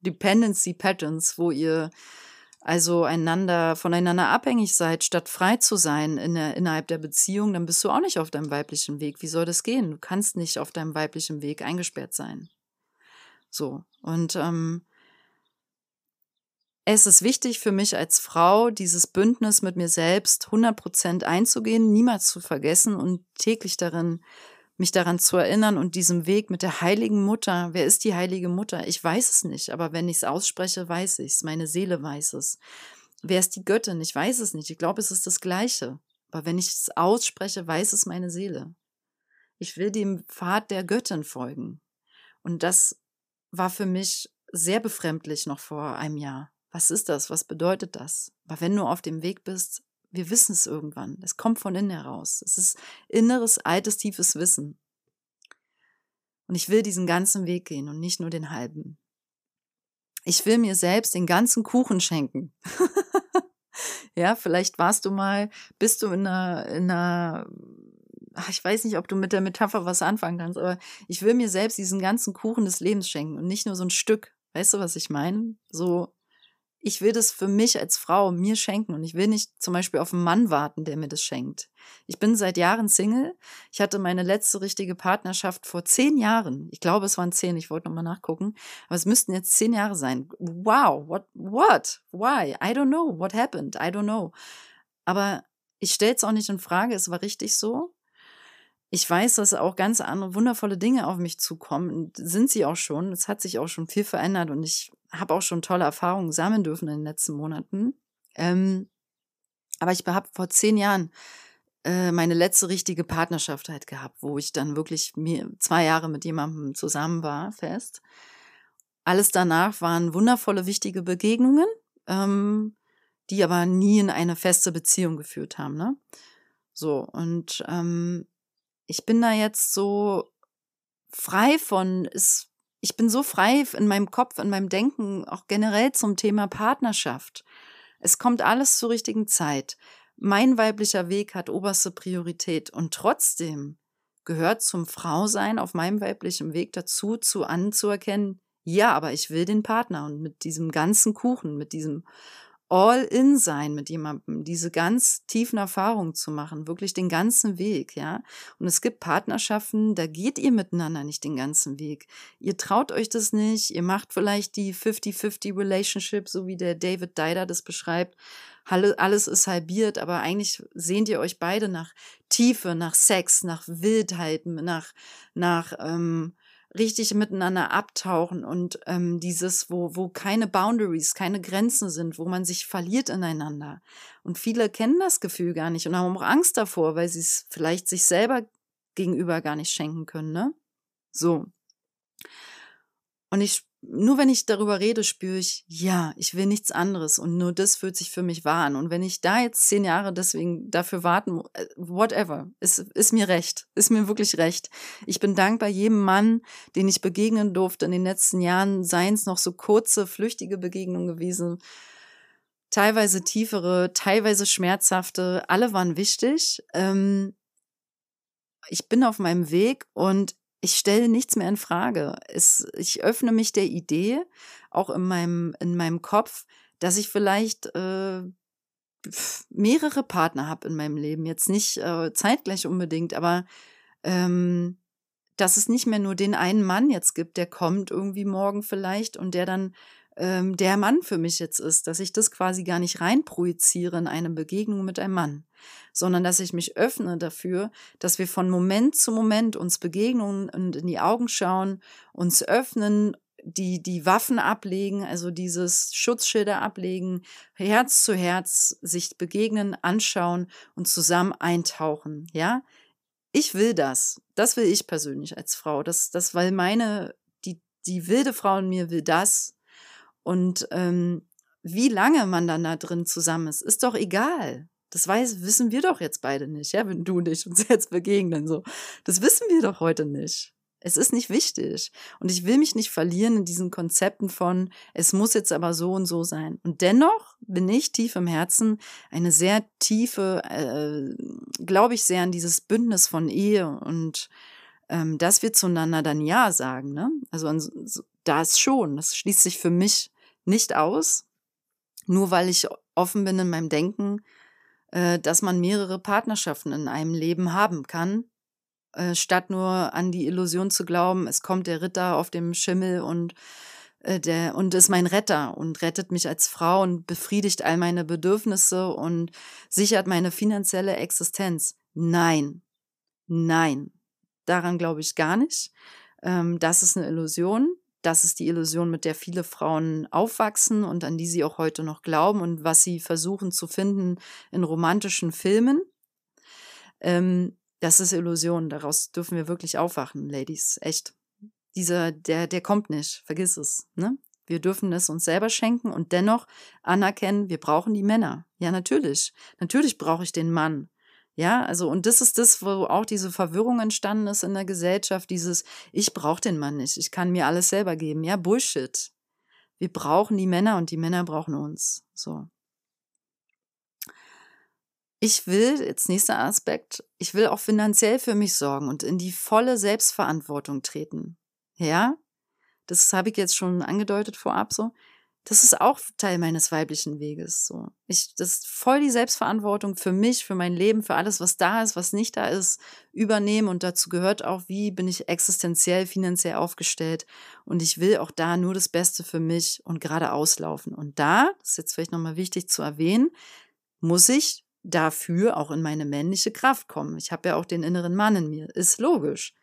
Dependency Patterns, wo ihr also einander, voneinander abhängig seid, statt frei zu sein in der, innerhalb der Beziehung, dann bist du auch nicht auf deinem weiblichen Weg. Wie soll das gehen? Du kannst nicht auf deinem weiblichen Weg eingesperrt sein. So. Und ähm, es ist wichtig für mich als Frau, dieses Bündnis mit mir selbst 100 Prozent einzugehen, niemals zu vergessen und täglich darin, mich daran zu erinnern und diesem Weg mit der heiligen Mutter. Wer ist die heilige Mutter? Ich weiß es nicht, aber wenn ich es ausspreche, weiß ich es. Meine Seele weiß es. Wer ist die Göttin? Ich weiß es nicht. Ich glaube, es ist das Gleiche. Aber wenn ich es ausspreche, weiß es meine Seele. Ich will dem Pfad der Göttin folgen. Und das war für mich sehr befremdlich noch vor einem Jahr. Was ist das? Was bedeutet das? Aber wenn du auf dem Weg bist, wir wissen es irgendwann. Es kommt von innen heraus. Es ist inneres, altes, tiefes Wissen. Und ich will diesen ganzen Weg gehen und nicht nur den halben. Ich will mir selbst den ganzen Kuchen schenken. ja, vielleicht warst du mal, bist du in einer, in einer ich weiß nicht, ob du mit der Metapher was anfangen kannst, aber ich will mir selbst diesen ganzen Kuchen des Lebens schenken und nicht nur so ein Stück. Weißt du, was ich meine? So ich will das für mich als Frau mir schenken und ich will nicht zum Beispiel auf einen Mann warten, der mir das schenkt. Ich bin seit Jahren Single. Ich hatte meine letzte richtige Partnerschaft vor zehn Jahren. Ich glaube, es waren zehn. Ich wollte nochmal nachgucken. Aber es müssten jetzt zehn Jahre sein. Wow. What? What? Why? I don't know. What happened? I don't know. Aber ich stelle es auch nicht in Frage. Es war richtig so. Ich weiß, dass auch ganz andere wundervolle Dinge auf mich zukommen. Sind sie auch schon. Es hat sich auch schon viel verändert und ich habe auch schon tolle Erfahrungen sammeln dürfen in den letzten Monaten. Ähm, aber ich habe vor zehn Jahren äh, meine letzte richtige Partnerschaft halt gehabt, wo ich dann wirklich mir zwei Jahre mit jemandem zusammen war, fest. Alles danach waren wundervolle, wichtige Begegnungen, ähm, die aber nie in eine feste Beziehung geführt haben. Ne? So, und ähm, ich bin da jetzt so frei von, ist ich bin so frei in meinem Kopf, in meinem Denken, auch generell zum Thema Partnerschaft. Es kommt alles zur richtigen Zeit. Mein weiblicher Weg hat oberste Priorität und trotzdem gehört zum Frausein auf meinem weiblichen Weg dazu, zu anzuerkennen, ja, aber ich will den Partner und mit diesem ganzen Kuchen, mit diesem all in sein mit jemandem, diese ganz tiefen Erfahrungen zu machen, wirklich den ganzen Weg, ja. Und es gibt Partnerschaften, da geht ihr miteinander nicht den ganzen Weg. Ihr traut euch das nicht, ihr macht vielleicht die 50-50 Relationship, so wie der David Dider das beschreibt. Alles ist halbiert, aber eigentlich sehnt ihr euch beide nach Tiefe, nach Sex, nach Wildheit, nach, nach, ähm, richtig miteinander abtauchen und ähm, dieses, wo, wo keine Boundaries, keine Grenzen sind, wo man sich verliert ineinander. Und viele kennen das Gefühl gar nicht und haben auch Angst davor, weil sie es vielleicht sich selber gegenüber gar nicht schenken können, ne? So. Und ich nur wenn ich darüber rede, spüre ich, ja, ich will nichts anderes und nur das fühlt sich für mich wahr an. Und wenn ich da jetzt zehn Jahre deswegen dafür warten, äh, whatever, ist, ist mir recht, ist mir wirklich recht. Ich bin dankbar jedem Mann, den ich begegnen durfte in den letzten Jahren, seien es noch so kurze, flüchtige Begegnungen gewesen, teilweise tiefere, teilweise schmerzhafte, alle waren wichtig. Ähm, ich bin auf meinem Weg und ich stelle nichts mehr in Frage. Es, ich öffne mich der Idee, auch in meinem, in meinem Kopf, dass ich vielleicht äh, mehrere Partner habe in meinem Leben. Jetzt nicht äh, zeitgleich unbedingt, aber ähm, dass es nicht mehr nur den einen Mann jetzt gibt, der kommt irgendwie morgen vielleicht und der dann ähm, der Mann für mich jetzt ist, dass ich das quasi gar nicht reinprojiziere in eine Begegnung mit einem Mann, sondern dass ich mich öffne dafür, dass wir von Moment zu Moment uns begegnen und in die Augen schauen, uns öffnen, die, die Waffen ablegen, also dieses Schutzschilder ablegen, Herz zu Herz sich begegnen, anschauen und zusammen eintauchen, ja? Ich will das. Das will ich persönlich als Frau. Das, das, weil meine, die, die wilde Frau in mir will das, und ähm, wie lange man dann da drin zusammen ist, ist doch egal. Das weiß, wissen wir doch jetzt beide nicht, ja, wenn du und ich uns jetzt begegnen, so. Das wissen wir doch heute nicht. Es ist nicht wichtig. Und ich will mich nicht verlieren in diesen Konzepten von, es muss jetzt aber so und so sein. Und dennoch bin ich tief im Herzen eine sehr tiefe, äh, glaube ich sehr an dieses Bündnis von Ehe und ähm, dass wir zueinander dann Ja sagen. Ne? Also das schon, das schließt sich für mich nicht aus, nur weil ich offen bin in meinem Denken, äh, dass man mehrere Partnerschaften in einem Leben haben kann, äh, statt nur an die Illusion zu glauben, es kommt der Ritter auf dem Schimmel und äh, der und ist mein Retter und rettet mich als Frau und befriedigt all meine Bedürfnisse und sichert meine finanzielle Existenz. Nein, nein, daran glaube ich gar nicht. Ähm, das ist eine Illusion. Das ist die Illusion, mit der viele Frauen aufwachsen und an die sie auch heute noch glauben und was sie versuchen zu finden in romantischen Filmen. Ähm, das ist Illusion. Daraus dürfen wir wirklich aufwachen, Ladies. Echt. Dieser, der, der kommt nicht. Vergiss es. Ne? Wir dürfen es uns selber schenken und dennoch anerkennen, wir brauchen die Männer. Ja, natürlich. Natürlich brauche ich den Mann. Ja, also und das ist das, wo auch diese Verwirrung entstanden ist in der Gesellschaft, dieses ich brauche den Mann nicht, ich kann mir alles selber geben. Ja, Bullshit. Wir brauchen die Männer und die Männer brauchen uns. So. Ich will, jetzt nächster Aspekt, ich will auch finanziell für mich sorgen und in die volle Selbstverantwortung treten. Ja? Das habe ich jetzt schon angedeutet vorab so das ist auch Teil meines weiblichen Weges. So, ich, das ist voll die Selbstverantwortung für mich, für mein Leben, für alles, was da ist, was nicht da ist, übernehmen. Und dazu gehört auch, wie bin ich existenziell, finanziell aufgestellt. Und ich will auch da nur das Beste für mich und gerade auslaufen. Und da, das ist jetzt vielleicht nochmal wichtig zu erwähnen, muss ich dafür auch in meine männliche Kraft kommen. Ich habe ja auch den inneren Mann in mir. Ist logisch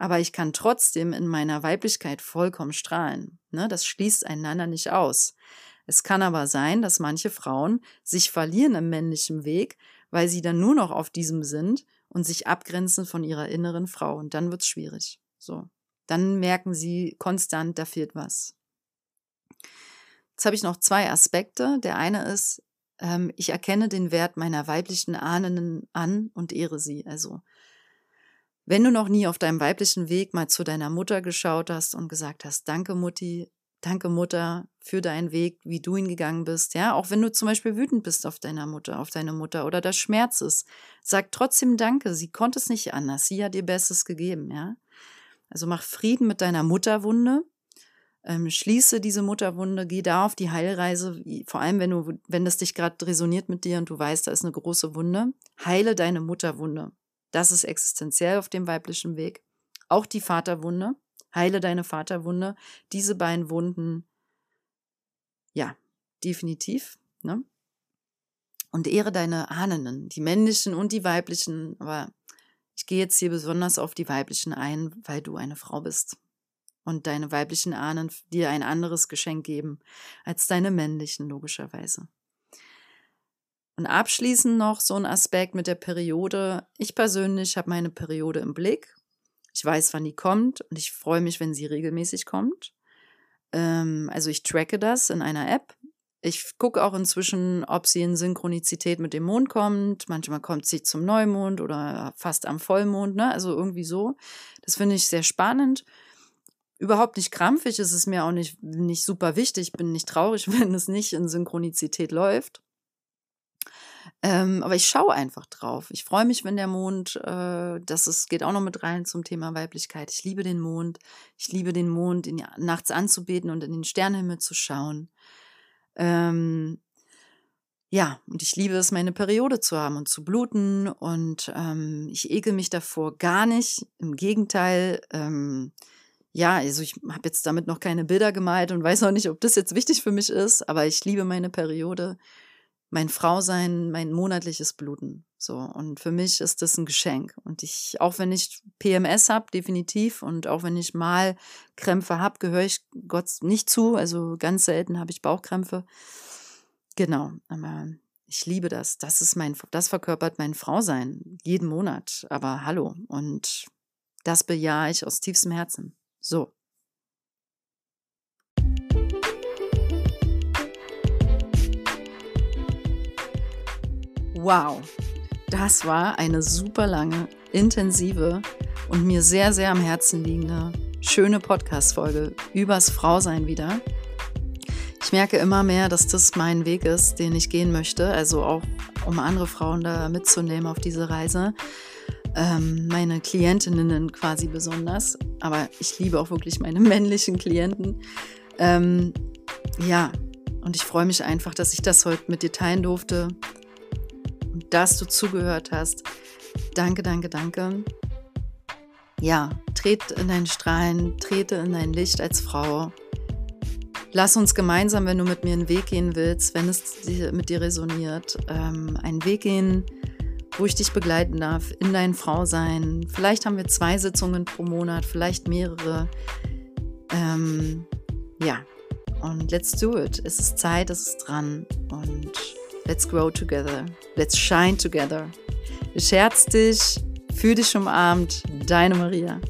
aber ich kann trotzdem in meiner Weiblichkeit vollkommen strahlen. Ne? Das schließt einander nicht aus. Es kann aber sein, dass manche Frauen sich verlieren im männlichen Weg, weil sie dann nur noch auf diesem sind und sich abgrenzen von ihrer inneren Frau. Und dann wird's schwierig. So. Dann merken sie konstant, da fehlt was. Jetzt habe ich noch zwei Aspekte. Der eine ist, ähm, ich erkenne den Wert meiner weiblichen Ahnen an und ehre sie. Also wenn du noch nie auf deinem weiblichen Weg mal zu deiner Mutter geschaut hast und gesagt hast, danke Mutti, danke Mutter für deinen Weg, wie du ihn gegangen bist, ja, auch wenn du zum Beispiel wütend bist auf deiner Mutter, auf deine Mutter oder das Schmerz ist, sag trotzdem danke, sie konnte es nicht anders, sie hat ihr Bestes gegeben, ja. Also mach Frieden mit deiner Mutterwunde, ähm, schließe diese Mutterwunde, geh da auf die Heilreise, vor allem wenn du, wenn das dich gerade resoniert mit dir und du weißt, da ist eine große Wunde, heile deine Mutterwunde. Das ist existenziell auf dem weiblichen Weg. Auch die Vaterwunde. Heile deine Vaterwunde. Diese beiden Wunden, ja, definitiv. Ne? Und ehre deine Ahnen, die männlichen und die weiblichen. Aber ich gehe jetzt hier besonders auf die weiblichen ein, weil du eine Frau bist. Und deine weiblichen Ahnen dir ein anderes Geschenk geben als deine männlichen, logischerweise. Und abschließend noch so ein Aspekt mit der Periode. Ich persönlich habe meine Periode im Blick. Ich weiß, wann die kommt und ich freue mich, wenn sie regelmäßig kommt. Ähm, also ich tracke das in einer App. Ich gucke auch inzwischen, ob sie in Synchronizität mit dem Mond kommt. Manchmal kommt sie zum Neumond oder fast am Vollmond, ne? Also irgendwie so. Das finde ich sehr spannend. Überhaupt nicht krampfig, ist es mir auch nicht, nicht super wichtig. Bin nicht traurig, wenn es nicht in Synchronizität läuft. Ähm, aber ich schaue einfach drauf. Ich freue mich, wenn der Mond, äh, das ist, geht auch noch mit rein zum Thema Weiblichkeit. Ich liebe den Mond. Ich liebe den Mond, ihn nachts anzubeten und in den Sternenhimmel zu schauen. Ähm, ja, und ich liebe es, meine Periode zu haben und zu bluten. Und ähm, ich ekel mich davor gar nicht. Im Gegenteil, ähm, ja, also ich habe jetzt damit noch keine Bilder gemalt und weiß auch nicht, ob das jetzt wichtig für mich ist, aber ich liebe meine Periode mein Frausein, mein monatliches Bluten. So. Und für mich ist das ein Geschenk. Und ich, auch wenn ich PMS habe, definitiv, und auch wenn ich mal Krämpfe habe, gehöre ich Gott nicht zu. Also ganz selten habe ich Bauchkrämpfe. Genau. Aber ich liebe das. Das ist mein, das verkörpert mein Frausein. Jeden Monat. Aber hallo. Und das bejahe ich aus tiefstem Herzen. So. Wow, das war eine super lange, intensive und mir sehr, sehr am Herzen liegende, schöne Podcast-Folge übers Frausein wieder. Ich merke immer mehr, dass das mein Weg ist, den ich gehen möchte, also auch um andere Frauen da mitzunehmen auf diese Reise. Ähm, meine Klientinnen quasi besonders, aber ich liebe auch wirklich meine männlichen Klienten. Ähm, ja, und ich freue mich einfach, dass ich das heute mit dir teilen durfte dass du zugehört hast. Danke, danke, danke. Ja, trete in deinen Strahlen, trete in dein Licht als Frau. Lass uns gemeinsam, wenn du mit mir einen Weg gehen willst, wenn es mit dir resoniert, ähm, einen Weg gehen, wo ich dich begleiten darf in dein Frausein. Vielleicht haben wir zwei Sitzungen pro Monat, vielleicht mehrere. Ähm, ja, und let's do it. Es ist Zeit, es ist dran. Und Let's grow together. Let's shine together. Scherz dich, fühl dich umarmt. Deine Maria.